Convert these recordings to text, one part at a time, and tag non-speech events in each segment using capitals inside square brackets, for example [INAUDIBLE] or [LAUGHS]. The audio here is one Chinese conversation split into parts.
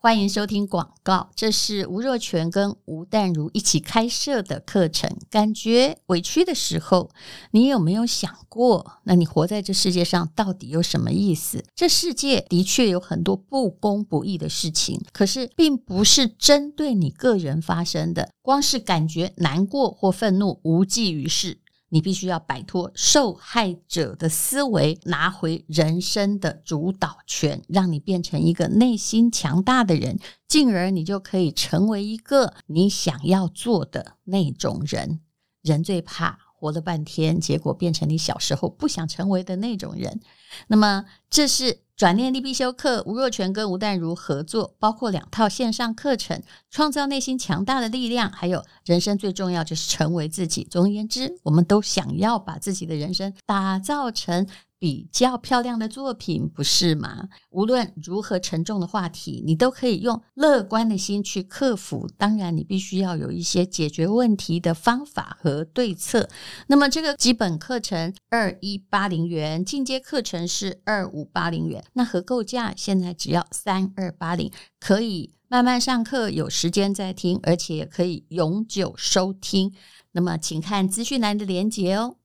欢迎收听广告，这是吴若泉跟吴淡如一起开设的课程。感觉委屈的时候，你有没有想过，那你活在这世界上到底有什么意思？这世界的确有很多不公不义的事情，可是并不是针对你个人发生的。光是感觉难过或愤怒，无济于事。你必须要摆脱受害者的思维，拿回人生的主导权，让你变成一个内心强大的人，进而你就可以成为一个你想要做的那种人。人最怕活了半天，结果变成你小时候不想成为的那种人。那么，这是。转念力必修课，吴若权跟吴淡如合作，包括两套线上课程，创造内心强大的力量，还有人生最重要就是成为自己。总而言之，我们都想要把自己的人生打造成。比较漂亮的作品，不是吗？无论如何沉重的话题，你都可以用乐观的心去克服。当然，你必须要有一些解决问题的方法和对策。那么，这个基本课程二一八零元，进阶课程是二五八零元。那合购价现在只要三二八零，可以慢慢上课，有时间再听，而且也可以永久收听。那么，请看资讯栏的连接哦。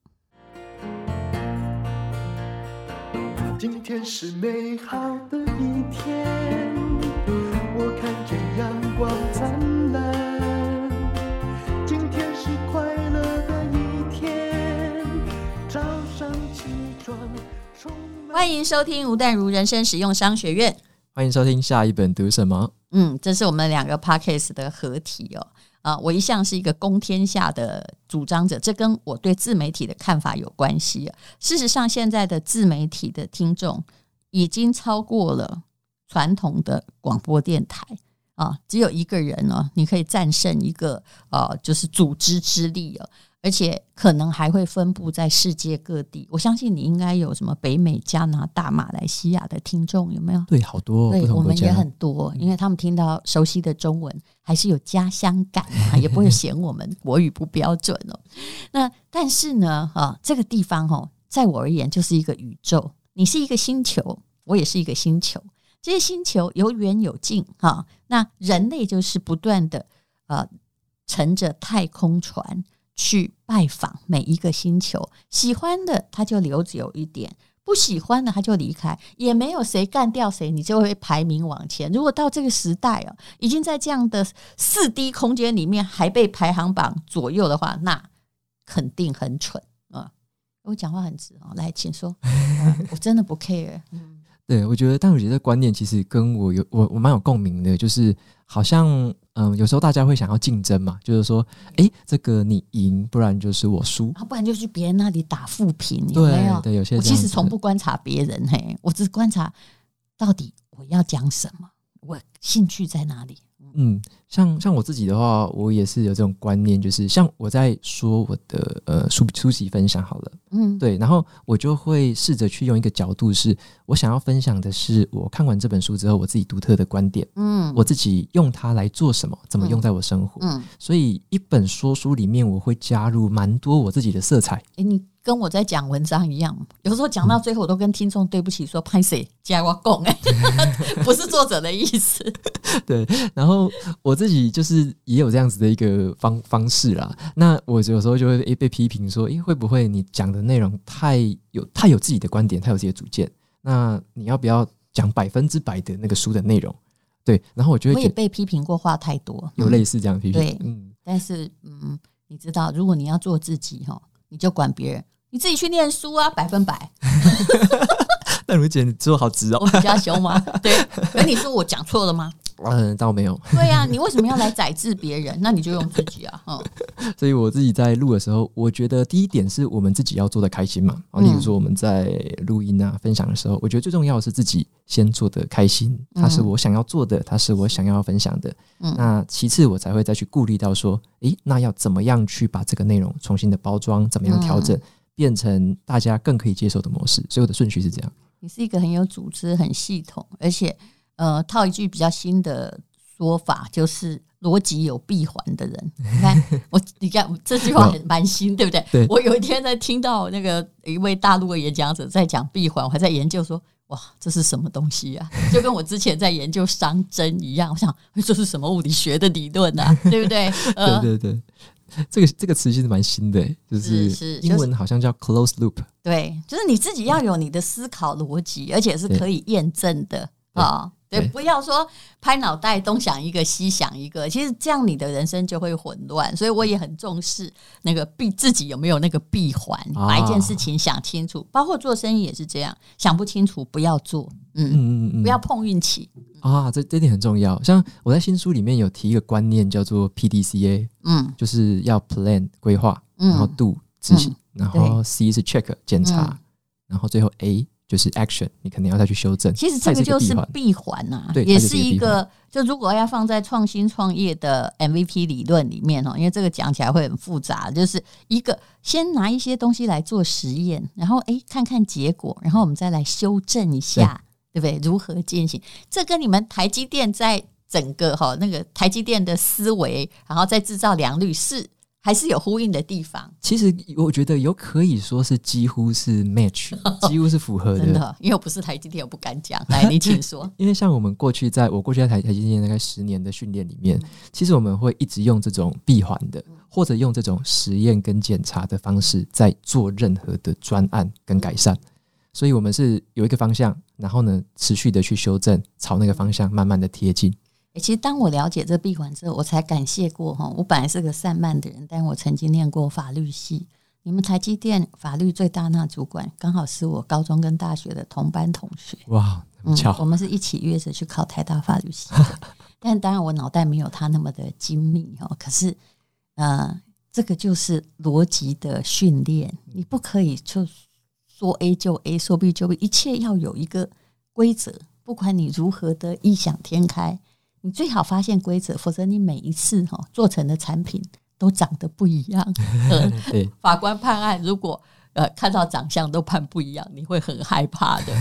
今天是美好的一天，欢迎收听吴淡如人生实用商学院。欢迎收听下一本读什么？嗯，这是我们两个 podcast 的合体哦。啊，我一向是一个公天下的主张者，这跟我对自媒体的看法有关系。事实上，现在的自媒体的听众已经超过了传统的广播电台啊，只有一个人哦，你可以战胜一个啊，就是组织之力啊。而且可能还会分布在世界各地。我相信你应该有什么北美、加拿大、马来西亚的听众，有没有？对，好多。对，我们也很多，因为他们听到熟悉的中文，还是有家乡感啊，也不会 [LAUGHS] 嫌我们国语不标准哦。那但是呢，啊，这个地方哦，在我而言就是一个宇宙。你是一个星球，我也是一个星球。这些星球有远有近哈。那人类就是不断的呃，乘着太空船。去拜访每一个星球，喜欢的他就留久一点，不喜欢的他就离开，也没有谁干掉谁，你就会排名往前。如果到这个时代哦，已经在这样的四 D 空间里面还被排行榜左右的话，那肯定很蠢啊！我讲话很直哦，来，请说，[LAUGHS] 我真的不 care。嗯，对，我觉得，但我觉得观念其实跟我有我我蛮有共鸣的，就是好像。嗯，有时候大家会想要竞争嘛，就是说，哎，这个你赢，不然就是我输，啊，不然就去别人那里打负评，有没有？对，对，有些。我其实从不观察别人，嘿，我只观察到底我要讲什么，我兴趣在哪里。嗯，像像我自己的话，我也是有这种观念，就是像我在说我的呃书书籍分享好了，嗯，对，然后我就会试着去用一个角度，是我想要分享的是我看完这本书之后我自己独特的观点，嗯，我自己用它来做什么，怎么用在我生活，嗯，所以一本说书里面我会加入蛮多我自己的色彩。诶，你。跟我在讲文章一样，有时候讲到最后，我都跟听众对不起说，说拍谁加我讲哎，[LAUGHS] 不是作者的意思。[LAUGHS] 对，然后我自己就是也有这样子的一个方方式啦。那我有时候就会被批评说，诶，会不会你讲的内容太有太有自己的观点，太有自己的主见？那你要不要讲百分之百的那个书的内容？对，然后我觉得我也被批评过话太多，有类似这样的批评。对，嗯，但是嗯，你知道，如果你要做自己哈，你就管别人。你自己去念书啊，百分百。[LAUGHS] 那如姐，你做好直哦，我比较凶吗？[LAUGHS] 对，那你说我讲错了吗？嗯，倒没有。对呀、啊，你为什么要来宰制别人？那你就用自己啊。嗯，[LAUGHS] 所以我自己在录的时候，我觉得第一点是我们自己要做的开心嘛。啊，例如说我们在录音啊、分享的时候，我觉得最重要的是自己先做的开心，它是我想要做的，它是我想要分享的。嗯，那其次我才会再去顾虑到说，诶，那要怎么样去把这个内容重新的包装，怎么样调整，变成大家更可以接受的模式。所以我的顺序是这样。你是一个很有组织、很系统，而且。呃，套一句比较新的说法，就是逻辑有闭环的人。[LAUGHS] 你看我，你看这句话很蛮新，对不对？对。我有一天在听到那个一位大陆的演讲者在讲闭环，我还在研究说哇，这是什么东西啊？[LAUGHS] 就跟我之前在研究熵增一样，我想这是什么物理学的理论啊？[LAUGHS] 对不对？呃、对对对。这个这个词其实蛮新的，就是英文好像叫 close loop。对，就是你自己要有你的思考逻辑，而且是可以验证的啊。对，不要说拍脑袋东想一个西想一个，其实这样你的人生就会混乱。所以我也很重视那个闭自己有没有那个闭环，把一件事情想清楚。包括做生意也是这样，想不清楚不要做。嗯嗯嗯，不要碰运气啊，这这点很重要。像我在新书里面有提一个观念，叫做 PDCA，嗯，就是要 plan 规划，然后 do 执行，然后 C 是 check 检查，然后最后 A。就是 action，你肯定要再去修正。其实这个就是闭环呐，对，也是一个。就如果要放在创新创业的 MVP 理论里面哦，因为这个讲起来会很复杂，就是一个先拿一些东西来做实验，然后诶看看结果，然后我们再来修正一下，对，对不对？如何进行？这跟你们台积电在整个哈那个台积电的思维，然后再制造良率是。还是有呼应的地方。其实我觉得有可以说是几乎是 match，[LAUGHS] 几乎是符合的。真的，因为我不是台积电，我不敢讲。[LAUGHS] 来，你请说。因为像我们过去在我过去在台台积电大概十年的训练里面，其实我们会一直用这种闭环的，或者用这种实验跟检查的方式在做任何的专案跟改善。所以我们是有一个方向，然后呢持续的去修正，朝那个方向慢慢的贴近。其实当我了解这闭环之后，我才感谢过哈。我本来是个散漫的人，但我曾经念过法律系。你们台积电法律最大那主管，刚好是我高中跟大学的同班同学。哇。嗯，我们是一起约着去考台大法律系。[LAUGHS] 但当然，我脑袋没有他那么的精密哦。可是，呃，这个就是逻辑的训练。你不可以就说 A 就 A，说 B 就 B，一切要有一个规则。不管你如何的异想天开。你最好发现规则，否则你每一次哈做成的产品都长得不一样。[LAUGHS] 对，法官判案如果呃看到长相都判不一样，你会很害怕的。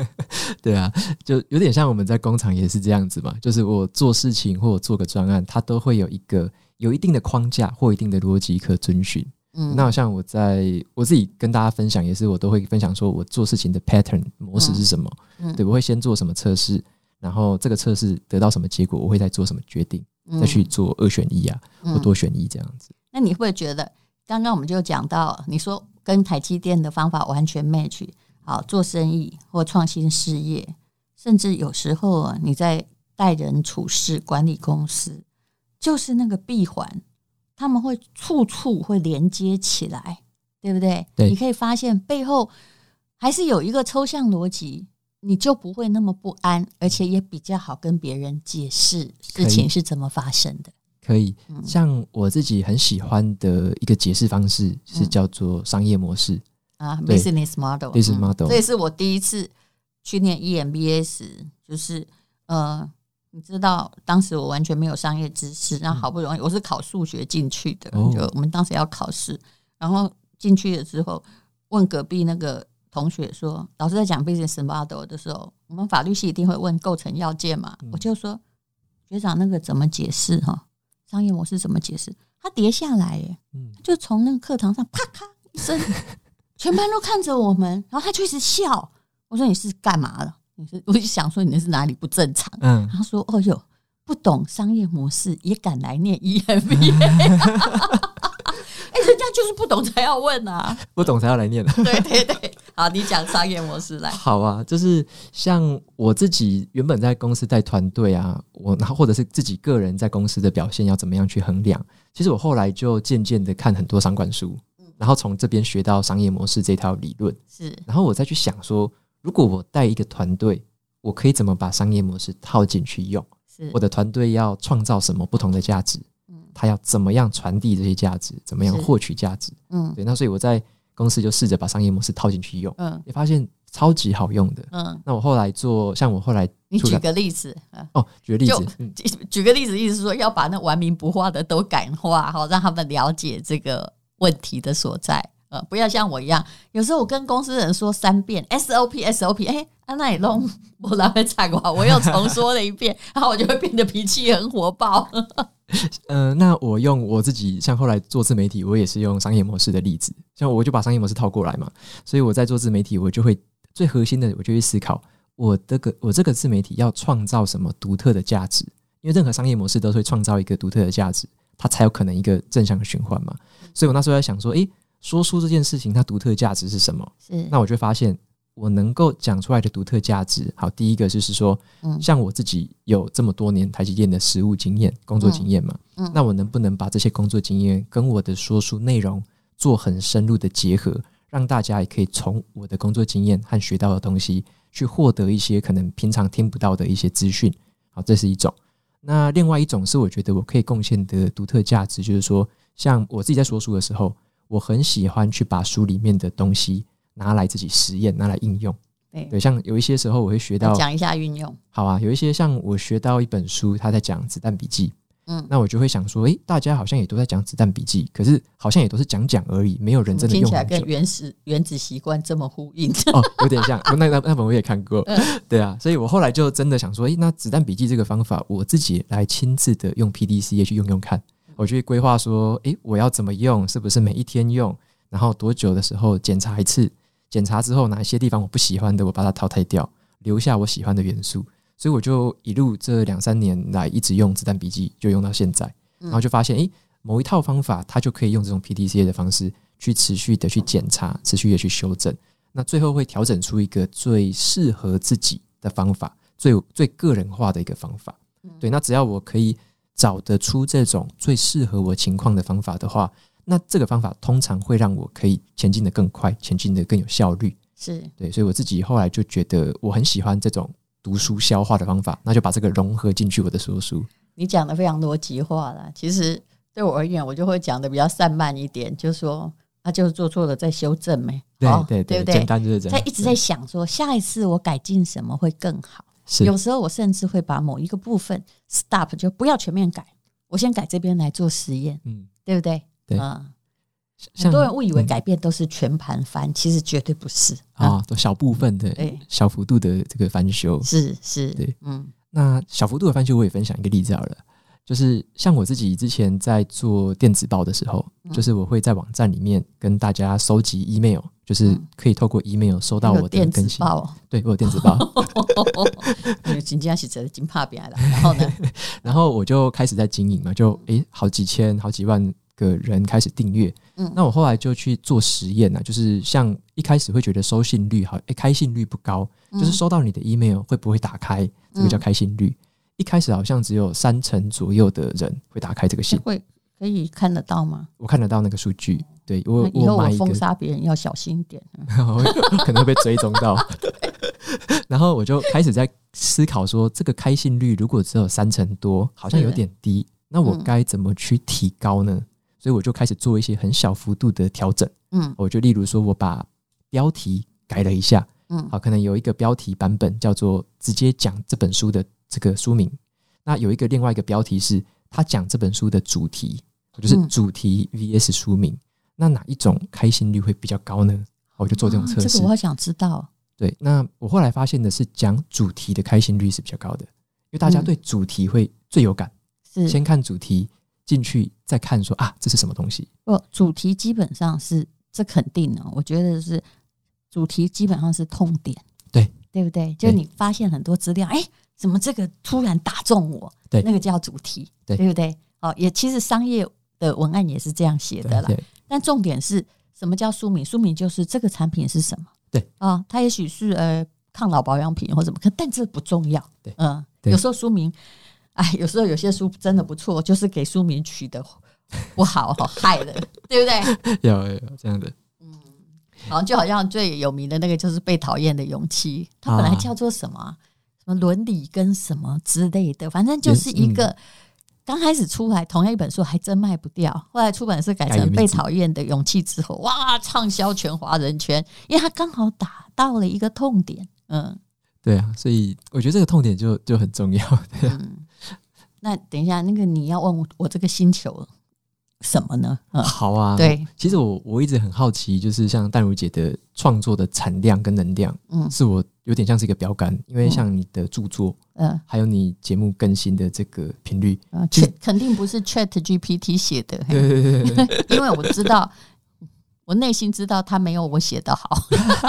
[LAUGHS] 对啊，就有点像我们在工厂也是这样子嘛，就是我做事情或我做个专案，它都会有一个有一定的框架或一定的逻辑可遵循。嗯，那好像我在我自己跟大家分享，也是我都会分享说我做事情的 pattern 模式是什么。嗯，对，我会先做什么测试。然后这个测试得到什么结果，我会再做什么决定，嗯、再去做二选一啊，嗯、或多选一这样子。那你会不会觉得，刚刚我们就讲到，你说跟台积电的方法完全 match，好做生意或创新事业，甚至有时候你在待人处事、管理公司，就是那个闭环，他们会处处会连接起来，对不对？对，你可以发现背后还是有一个抽象逻辑。你就不会那么不安，而且也比较好跟别人解释事情是怎么发生的。可以，像我自己很喜欢的一个解释方式是叫做商业模式啊，business model，business model。这也是我第一次去念 EMBA，就是呃，你知道，当时我完全没有商业知识，然后好不容易我是考数学进去的，就我们当时要考试，然后进去了之后问隔壁那个。同学说，老师在讲 business model 的时候，我们法律系一定会问构成要件嘛？嗯、我就说，学长那个怎么解释哈？商业模式怎么解释？他跌下来耶，嗯，就从那个课堂上啪咔一声，全班都看着我们，[LAUGHS] 然后他就一直笑。我说你是干嘛了？你是我就想说你那是哪里不正常？嗯，他说哦哟，不懂商业模式也敢来念 EMBA。[LAUGHS] 人家就是不懂才要问啊，不懂才要来念。对对对，好，你讲商业模式来。好啊，就是像我自己原本在公司带团队啊，我然后或者是自己个人在公司的表现要怎么样去衡量？其实我后来就渐渐的看很多商管书，然后从这边学到商业模式这套理论。是，然后我再去想说，如果我带一个团队，我可以怎么把商业模式套进去用？是，我的团队要创造什么不同的价值？他要怎么样传递这些价值？怎么样获取价值？嗯，对。那所以我在公司就试着把商业模式套进去用，嗯，也发现超级好用的。嗯，那我后来做，像我后来，你举个例子哦，举个例子，举个例子，意思是说要把那玩名不化的都感化，好让他们了解这个问题的所在。呃，不要像我一样，有时候我跟公司人说三遍 SOP SOP，哎，安娜也弄我来回踩过，我又重说了一遍，[LAUGHS] 然后我就会变得脾气很火爆。[LAUGHS] 呃，那我用我自己，像后来做自媒体，我也是用商业模式的例子，像我就把商业模式套过来嘛，所以我在做自媒体，我就会最核心的，我就去思考我这个我这个自媒体要创造什么独特的价值，因为任何商业模式都会创造一个独特的价值，它才有可能一个正向的循环嘛。所以我那时候在想说，诶，说书这件事情它独特的价值是什么？是，那我就发现。我能够讲出来的独特价值，好，第一个就是说，嗯像我自己有这么多年台积电的实务经验、工作经验嘛，那我能不能把这些工作经验跟我的说书内容做很深入的结合，让大家也可以从我的工作经验和学到的东西去获得一些可能平常听不到的一些资讯，好，这是一种。那另外一种是我觉得我可以贡献的独特价值，就是说，像我自己在说书的时候，我很喜欢去把书里面的东西。拿来自己实验，拿来应用。对对，像有一些时候我会学到，讲一下运用。好啊，有一些像我学到一本书，他在讲《子弹笔记》。嗯，那我就会想说，诶、欸，大家好像也都在讲《子弹笔记》，可是好像也都是讲讲而已，没有人真的用。听起来跟原始原子习惯这么呼应 [LAUGHS] 哦，有点像。那那那本我也看过，[LAUGHS] 对啊，所以我后来就真的想说，诶、欸，那《子弹笔记》这个方法，我自己来亲自的用 PDCA 去用用看。我去规划说，诶、欸，我要怎么用？是不是每一天用？然后多久的时候检查一次？检查之后，哪一些地方我不喜欢的，我把它淘汰掉，留下我喜欢的元素。所以我就一路这两三年来一直用子弹笔记，就用到现在。然后就发现，诶，某一套方法，它就可以用这种 PDCA 的方式去持续的去检查，持续的去修正。那最后会调整出一个最适合自己的方法，最最个人化的一个方法。对，那只要我可以找得出这种最适合我情况的方法的话。那这个方法通常会让我可以前进的更快，前进的更有效率。是对，所以我自己后来就觉得我很喜欢这种读书消化的方法，那就把这个融合进去我的说书。你讲的非常逻辑化了，其实对我而言，我就会讲的比较散漫一点，就是说啊，就是做错了再修正呗？对对对，对不对？简单就是这样。他一直在想说，下一次我改进什么会更好。是，有时候我甚至会把某一个部分 stop，就不要全面改，我先改这边来做实验。嗯，对不对？对。啊。很多人误以为改变都是全盘翻，嗯、其实绝对不是啊，都小部分的，小幅度的这个翻修，是是，对，嗯，那小幅度的翻修，我也分享一个例子好了，就是像我自己之前在做电子报的时候，嗯、就是我会在网站里面跟大家收集 email，就是可以透过 email 收到我的更新。报，对，我有电子报，[LAUGHS] 紧接着是金怕别了，然后呢，[LAUGHS] 然后我就开始在经营嘛，就诶、欸，好几千、好几万。个人开始订阅，嗯，那我后来就去做实验呢，就是像一开始会觉得收信率好，诶，开信率不高，就是收到你的 email 会不会打开，这个叫开信率。一开始好像只有三成左右的人会打开这个信，会可以看得到吗？我看得到那个数据，对我以后我封杀别人要小心一点，[LAUGHS] 可能会被追踪到。[LAUGHS] 然后我就开始在思考说，这个开信率如果只有三成多，好像有点低，那我该怎么去提高呢？所以我就开始做一些很小幅度的调整，嗯，我就例如说，我把标题改了一下，嗯，好，可能有一个标题版本叫做直接讲这本书的这个书名，那有一个另外一个标题是他讲这本书的主题，就是主题 VS 书名，那哪一种开心率会比较高呢？我就做这种测试。这个我好想知道。对，那我后来发现的是讲主题的开心率是比较高的，因为大家对主题会最有感，是先看主题。进去再看说啊，这是什么东西？不，主题基本上是这肯定的。我觉得是主题基本上是痛点，对对不对？就你发现很多资料，哎，怎么这个突然打中我？对，那个叫主题，对，对不对？哦，也其实商业的文案也是这样写的啦。但重点是什么叫书名？书名就是这个产品是什么？对啊，它也许是呃抗老保养品或什么，可但这不重要。对，嗯，有时候书名。哎，有时候有些书真的不错，就是给书名取得不好，好害的，对不对？[LAUGHS] 有有这样的，嗯，好像就好像最有名的那个就是《被讨厌的勇气》，它本来叫做什么、啊、什么伦理跟什么之类的，反正就是一个刚开始出来同样一本书还真卖不掉，后来出版社改成《被讨厌的勇气》之后，哇，畅销全华人圈，因为它刚好打到了一个痛点，嗯，对啊，所以我觉得这个痛点就就很重要，对啊。嗯那等一下，那个你要问我，我这个星球什么呢？嗯、好啊，对，其实我我一直很好奇，就是像淡如姐的创作的产量跟能量，嗯，是我有点像是一个标杆，因为像你的著作，嗯，还有你节目更新的这个频率，啊、嗯，肯肯定不是 Chat GPT 写的，对对对对，[LAUGHS] 因为我知道我内心知道他没有我写的好。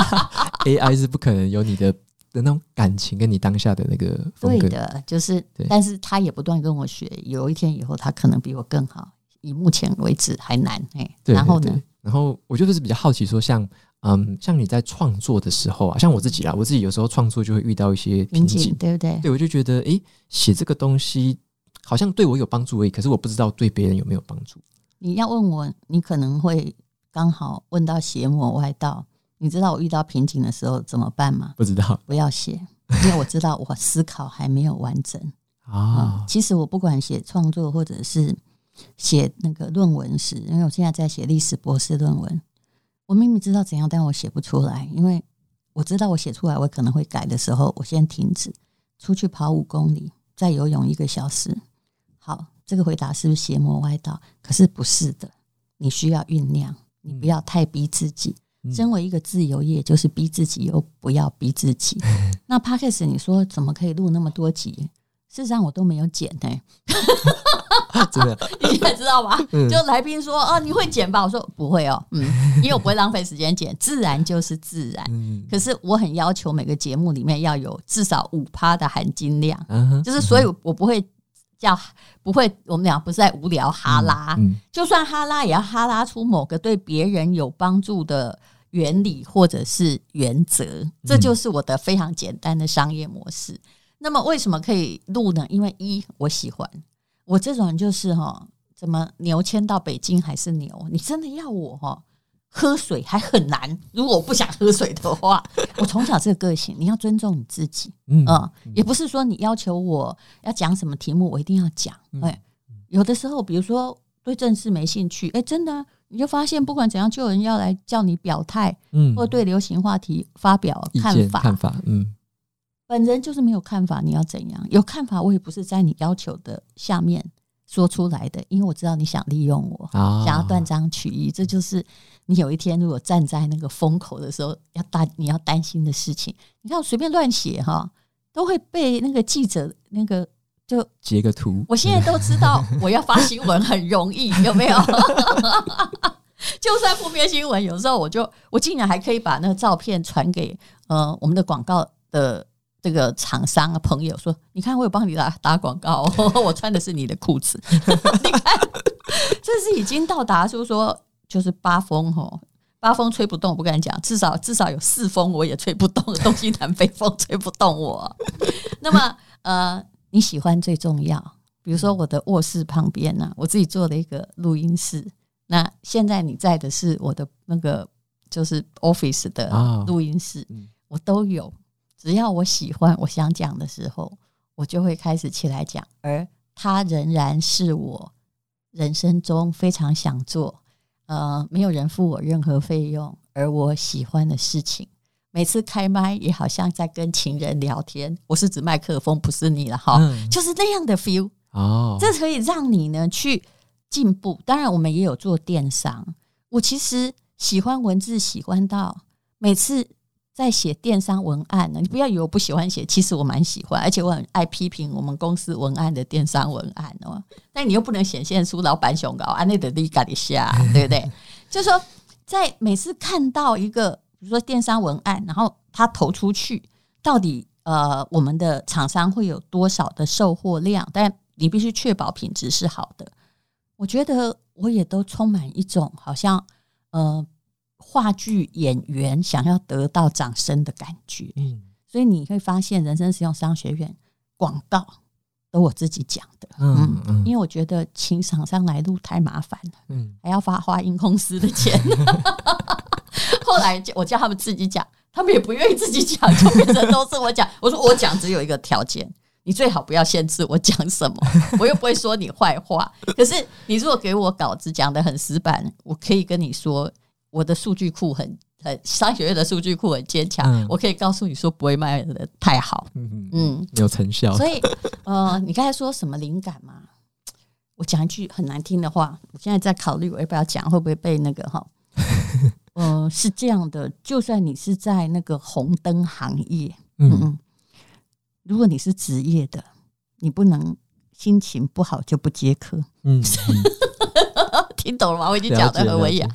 [LAUGHS] AI 是不可能有你的的那种感情跟你当下的那个风格对的，就是对，但是他也不断跟我学，有一天以后他可能比我更好，以目前为止还难哎。对，然后呢？然后我就是比较好奇说像，像嗯，像你在创作的时候啊，像我自己啦，我自己有时候创作就会遇到一些瓶瓶颈，对不对？对，我就觉得，诶，写这个东西好像对我有帮助而已，可是我不知道对别人有没有帮助。你要问我，你可能会刚好问到邪魔歪道。你知道我遇到瓶颈的时候怎么办吗？不知道，不要写，因为我知道我思考还没有完整 [LAUGHS] 啊、嗯。其实我不管写创作或者是写那个论文时，因为我现在在写历史博士论文，我明明知道怎样，但我写不出来，因为我知道我写出来我可能会改的时候，我先停止，出去跑五公里，再游泳一个小时。好，这个回答是不是邪魔歪道？可是不是的，你需要酝酿，你不要太逼自己。身为一个自由业，就是逼自己又不要逼自己。[LAUGHS] 那 Podcast 你说怎么可以录那么多集？事实上我都没有剪呢、欸。[LAUGHS] 真的，[LAUGHS] 你现在知道吧？就来宾说哦，你会剪吧？我说不会哦，嗯，因为我不会浪费时间剪，自然就是自然。可是我很要求每个节目里面要有至少五趴的含金量，就是所以我不会。叫不会，我们俩不是在无聊哈拉，就算哈拉也要哈拉出某个对别人有帮助的原理或者是原则，这就是我的非常简单的商业模式。那么为什么可以录呢？因为一我喜欢，我这种人就是哈，怎么牛迁到北京还是牛？你真的要我哈？喝水还很难，如果我不想喝水的话，我从小这个个性，你要尊重你自己，嗯，嗯，也不是说你要求我要讲什么题目，我一定要讲，哎，有的时候，比如说对政治没兴趣，哎，真的啊，你就发现不管怎样，就有人要来叫你表态，嗯，或对流行话题发表看法，看法，嗯，本人就是没有看法，你要怎样？有看法，我也不是在你要求的下面说出来的，因为我知道你想利用我，想要断章取义，这就是。你有一天如果站在那个风口的时候，要担你要担心的事情。你看我随便乱写哈，都会被那个记者那个就截个图。我现在都知道 [LAUGHS] 我要发新闻很容易，有没有？[LAUGHS] 就算负面新闻，有时候我就我竟然还可以把那个照片传给呃我们的广告的这个厂商啊朋友说，你看我有帮你打打广告，[LAUGHS] 我穿的是你的裤子。你看，这是已经到达，就是说。就是八风吼，八风吹不动，我不敢讲，至少至少有四风我也吹不动，东西南北风吹不动我。那么呃，你喜欢最重要。比如说我的卧室旁边呢、啊，我自己做了一个录音室。那现在你在的是我的那个就是 office 的录音室，我都有。只要我喜欢，我想讲的时候，我就会开始起来讲。而它仍然是我人生中非常想做。呃，没有人付我任何费用，而我喜欢的事情，每次开麦也好像在跟情人聊天。我是指麦克风，不是你了哈，嗯、就是那样的 feel 哦。这可以让你呢去进步。当然，我们也有做电商。我其实喜欢文字，喜欢到每次。在写电商文案呢，你不要以为我不喜欢写，其实我蛮喜欢，而且我很爱批评我们公司文案的电商文案哦。[LAUGHS] 但你又不能显现出老板雄高，啊，那得力嘎一下，对不对？就是说，在每次看到一个，比如说电商文案，然后它投出去，到底呃，我们的厂商会有多少的售货量？但你必须确保品质是好的。我觉得我也都充满一种好像呃。话剧演员想要得到掌声的感觉，嗯，所以你会发现，人生实用商学院广告都我自己讲的，嗯嗯，因为我觉得请厂商来录太麻烦了，嗯，还要发花音公司的钱，[LAUGHS] [LAUGHS] 后来我叫他们自己讲，他们也不愿意自己讲，就变成都是我讲。我说我讲只有一个条件，你最好不要限制我讲什么，[LAUGHS] 我又不会说你坏话。可是你如果给我稿子讲的很死板，我可以跟你说。我的数据库很很商学院的数据库很坚强，嗯、我可以告诉你说不会卖的太好，嗯嗯，有成效。所以呃，你刚才说什么灵感嘛？我讲一句很难听的话，我现在在考虑我要不要讲，会不会被那个哈？呃，是这样的，就算你是在那个红灯行业，嗯嗯，如果你是职业的，你不能心情不好就不接客，嗯，嗯 [LAUGHS] 听懂了吗？我已经讲的很文雅。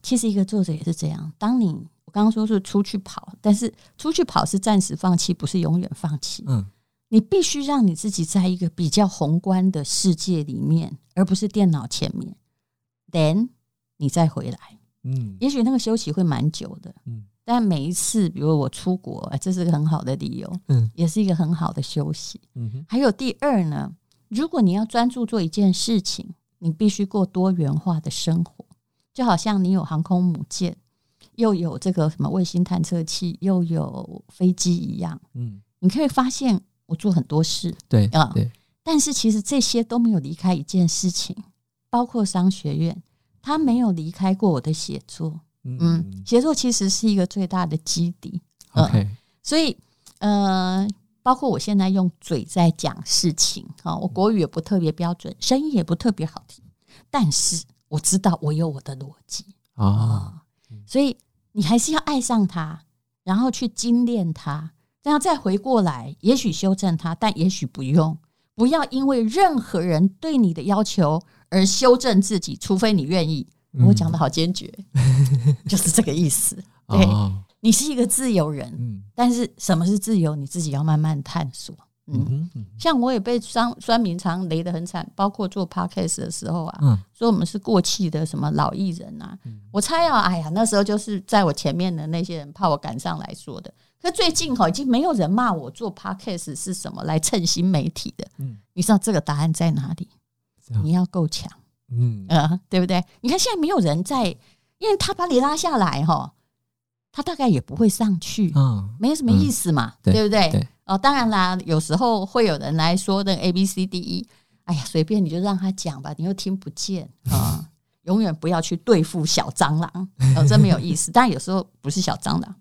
其实一个作者也是这样。当你我刚刚说是出去跑，但是出去跑是暂时放弃，不是永远放弃。嗯，你必须让你自己在一个比较宏观的世界里面，而不是电脑前面。Then 你再回来，嗯，也许那个休息会蛮久的，嗯，但每一次，比如我出国，这是个很好的理由，嗯，也是一个很好的休息。嗯哼，还有第二呢，如果你要专注做一件事情，你必须过多元化的生活，就好像你有航空母舰，又有这个什么卫星探测器，又有飞机一样，嗯，你可以发现我做很多事，对啊，对，但是其实这些都没有离开一件事情，包括商学院。他没有离开过我的写作，嗯，写作其实是一个最大的基底。嗯、OK，所以呃，包括我现在用嘴在讲事情啊，我国语也不特别标准，声音也不特别好听，但是我知道我有我的逻辑。啊，所以你还是要爱上它，然后去精炼它，然后再回过来，也许修正它，但也许不用，不要因为任何人对你的要求。而修正自己，除非你愿意。我讲的好坚决，[LAUGHS] 嗯、就是这个意思。对、哦、你是一个自由人，嗯、但是什么是自由，你自己要慢慢探索。嗯，像我也被酸酸民常雷得很惨，包括做 podcast 的时候啊，嗯、说我们是过气的什么老艺人啊。嗯、我猜啊，哎呀，那时候就是在我前面的那些人怕我赶上来说的。可最近哈，已经没有人骂我做 podcast 是什么来蹭新媒体的。嗯，你知道这个答案在哪里？你要够强，嗯呃，对不对？你看现在没有人在，因为他把你拉下来哈，他大概也不会上去，嗯，没什么意思嘛，嗯、对不对？对哦，当然啦，有时候会有人来说的 A B C D E，哎呀，随便你就让他讲吧，你又听不见啊，嗯、永远不要去对付小蟑螂，哦，真没有意思。但有时候不是小蟑螂，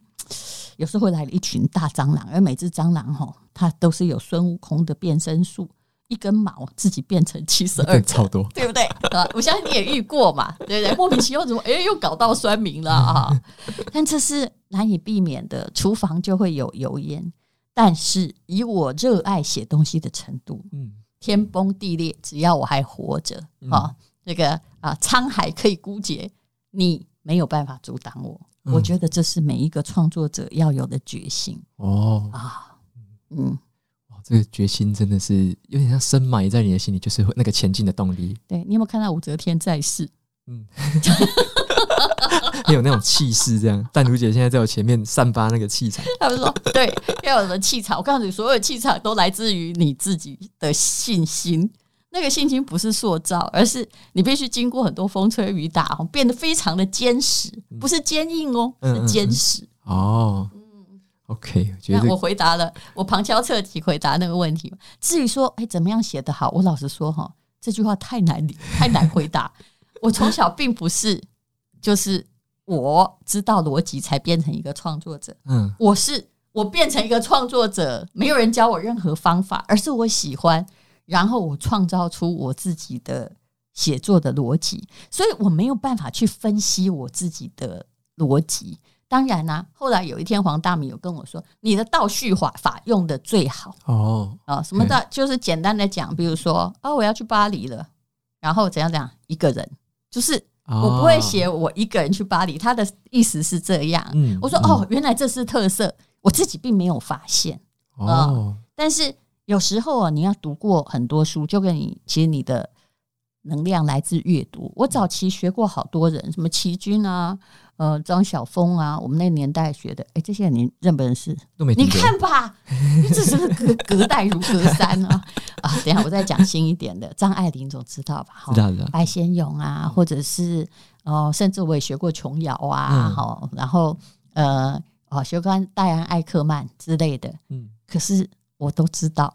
有时候会来了一群大蟑螂，而每只蟑螂哈，它都是有孙悟空的变身术。一根毛自己变成七十二，超多，对不对？啊，我相信你也遇过嘛，对不对？莫名其妙怎么哎又搞到酸民了啊？[LAUGHS] 但这是难以避免的，厨房就会有油烟。但是以我热爱写东西的程度，嗯，天崩地裂，只要我还活着啊，这个啊沧海可以枯竭，你没有办法阻挡我。我觉得这是每一个创作者要有的决心哦啊，嗯。这个决心真的是有点像深埋在你的心里，就是那个前进的动力。对，你有没有看到武则天在世？嗯，[LAUGHS] 你有那种气势，这样。但如姐现在在我前面散发那个气场。他们说，对，要有的气场。我告诉你，所有气场都来自于你自己的信心。那个信心不是塑造，而是你必须经过很多风吹雨打，变得非常的坚实，不是坚硬哦，是坚实。嗯嗯嗯哦。OK，那我回答了，我旁敲侧击回答那个问题。至于说，哎，怎么样写得好？我老实说哈，这句话太难，[LAUGHS] 太难回答。我从小并不是，就是我知道逻辑才变成一个创作者。嗯，我是我变成一个创作者，没有人教我任何方法，而是我喜欢，然后我创造出我自己的写作的逻辑，所以我没有办法去分析我自己的逻辑。当然啦、啊，后来有一天黄大米有跟我说：“你的倒叙法法用的最好哦啊，什么的，就是简单的讲，比如说哦，我要去巴黎了，然后怎样怎样，一个人，就是我不会写我一个人去巴黎，他的意思是这样。嗯，我说哦，原来这是特色，我自己并没有发现哦。但是有时候啊，你要读过很多书，就跟你其实你的能量来自阅读。我早期学过好多人，什么琦君啊。”呃，张晓峰啊，我们那个年代学的，哎，这些人你认不认识？都没。你看吧，这是隔隔代如隔山啊！啊，等下我再讲新一点的，张爱玲总知道吧？知道的。白先勇啊，或者是哦，甚至我也学过琼瑶啊，好、嗯，然后呃，哦，学过戴安艾克曼之类的，嗯，可是我都知道，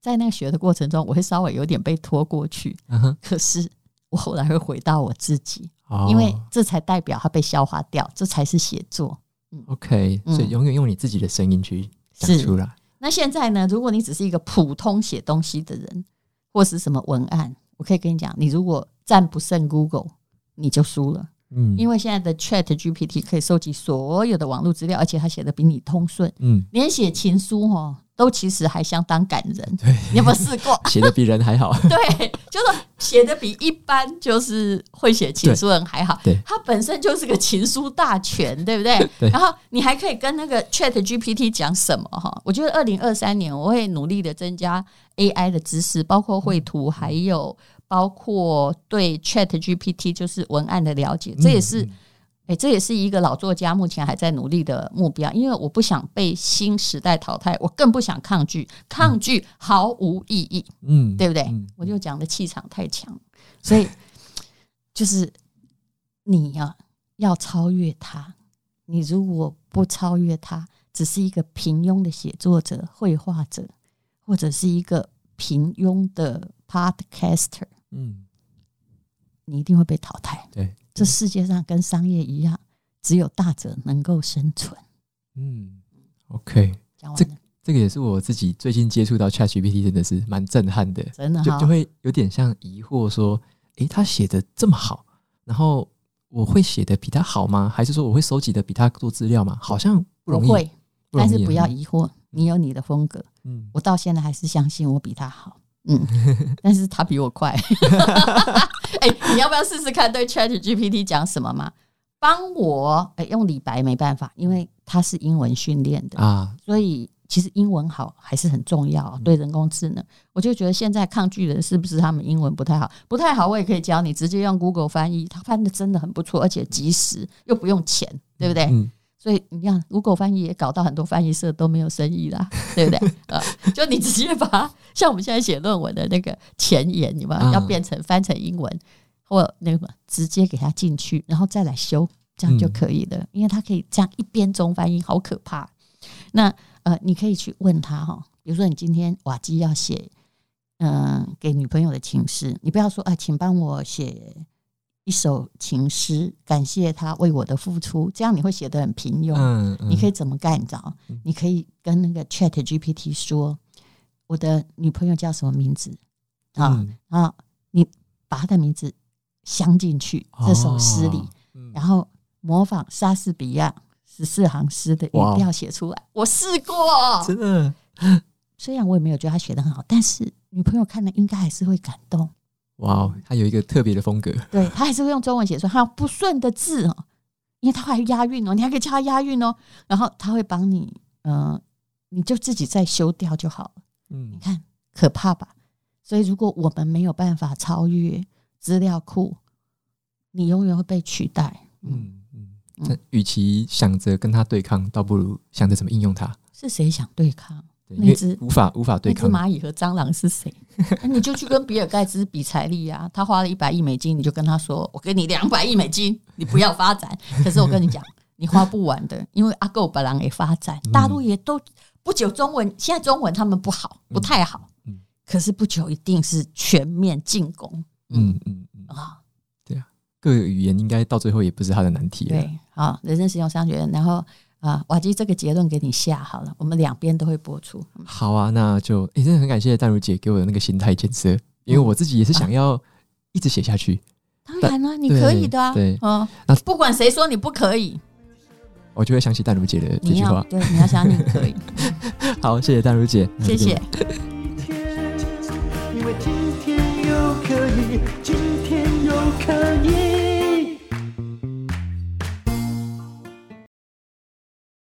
在那个学的过程中，我会稍微有点被拖过去，嗯哼，可是我后来会回到我自己。因为这才代表它被消化掉，这才是写作。嗯，OK，所以永远用你自己的声音去讲出来。那现在呢？如果你只是一个普通写东西的人，或是什么文案，我可以跟你讲，你如果战不胜 Google，你就输了。嗯，因为现在的 Chat GPT 可以收集所有的网络资料，而且它写的比你通顺。嗯，连写情书哈。都其实还相当感人。对，你有没有试过？[LAUGHS] 写的比人还好。[LAUGHS] 对，就是写的比一般就是会写情书人还好。对，它本身就是个情书大全，对不对？对。然后你还可以跟那个 Chat GPT 讲什么哈？我觉得二零二三年我会努力的增加 AI 的知识，包括绘图，还有包括对 Chat GPT 就是文案的了解，这也是。哎，这也是一个老作家目前还在努力的目标，因为我不想被新时代淘汰，我更不想抗拒，抗拒毫无意义，嗯，对不对？嗯、我就讲的气场太强，所以 [LAUGHS] 就是你啊要超越他，你如果不超越他，只是一个平庸的写作者、绘画者，或者是一个平庸的 podcaster，嗯，你一定会被淘汰，对。这世界上跟商业一样，只有大者能够生存。嗯，OK。这这个也是我自己最近接触到 ChatGPT，真的是蛮震撼的。真的，就就会有点像疑惑说：诶，他写的这么好，然后我会写的比他好吗？还是说我会收集的比他多资料吗？好像不容易。不会，但是不要疑惑，你有你的风格。嗯，我到现在还是相信我比他好。嗯，[LAUGHS] 但是他比我快。[LAUGHS] 哎、欸，你要不要试试看对 ChatGPT 讲什么嘛？帮我哎、欸，用李白没办法，因为他是英文训练的啊，所以其实英文好还是很重要。对人工智能，我就觉得现在抗拒的是不是他们英文不太好？不太好，我也可以教你，直接用 Google 翻译，他翻的真的很不错，而且及时又不用钱，对不对？嗯所以你看，Google 翻译也搞到很多翻译社都没有生意啦，[LAUGHS] 对不对？呃，就你直接把像我们现在写论文的那个前言，你们要变成翻成英文，或那个直接给他进去，然后再来修，这样就可以了。因为他可以这样一边中翻译，好可怕。那呃，你可以去问他哈，比如说你今天瓦基要写嗯给女朋友的情诗，你不要说啊，请帮我写。一首情诗，感谢他为我的付出，这样你会写得很平庸。嗯嗯、你可以怎么干？你知道？你可以跟那个 Chat GPT 说：“我的女朋友叫什么名字？”啊、嗯、啊！你把她的名字镶进去这首诗里，哦嗯、然后模仿莎士比亚十四行诗的语调写出来。我试过，真的。[LAUGHS] 虽然我也没有觉得他写得很好，但是女朋友看了应该还是会感动。哇，wow, 他有一个特别的风格。对，他还是会用中文写出他有不顺的字哦，因为他还押韵哦，你还可以叫他押韵哦。然后他会帮你，嗯、呃，你就自己再修掉就好了。嗯，你看可怕吧？所以如果我们没有办法超越资料库，你永远会被取代。嗯嗯，那与其想着跟他对抗，倒不如想着怎么应用它。是谁想对抗？那只无法无法对抗，那只蚂蚁和蟑螂是谁？[LAUGHS] 你就去跟比尔盖茨比财力啊！他花了一百亿美金，你就跟他说：“我给你两百亿美金，你不要发展。”可是我跟你讲，你花不完的，因为阿狗本来也发展，大陆也都不久中文，现在中文他们不好，不太好。可是不久一定是全面进攻。嗯嗯啊，对啊，各个语言应该到最后也不是他的难题。对，好，人生实用商学院，然后。啊，瓦基这个结论给你下好了，我们两边都会播出。好啊，那就也、欸，真的很感谢淡如姐给我的那个心态建设，因为我自己也是想要一直写下去。当然了，你可以的啊。对，嗯，那不管谁说你不可以，我就会想起淡如姐的这句话。对，你要想你可以。[LAUGHS] 好，谢谢淡如姐，[LAUGHS] 谢谢。因为今天又可以，今天又可以。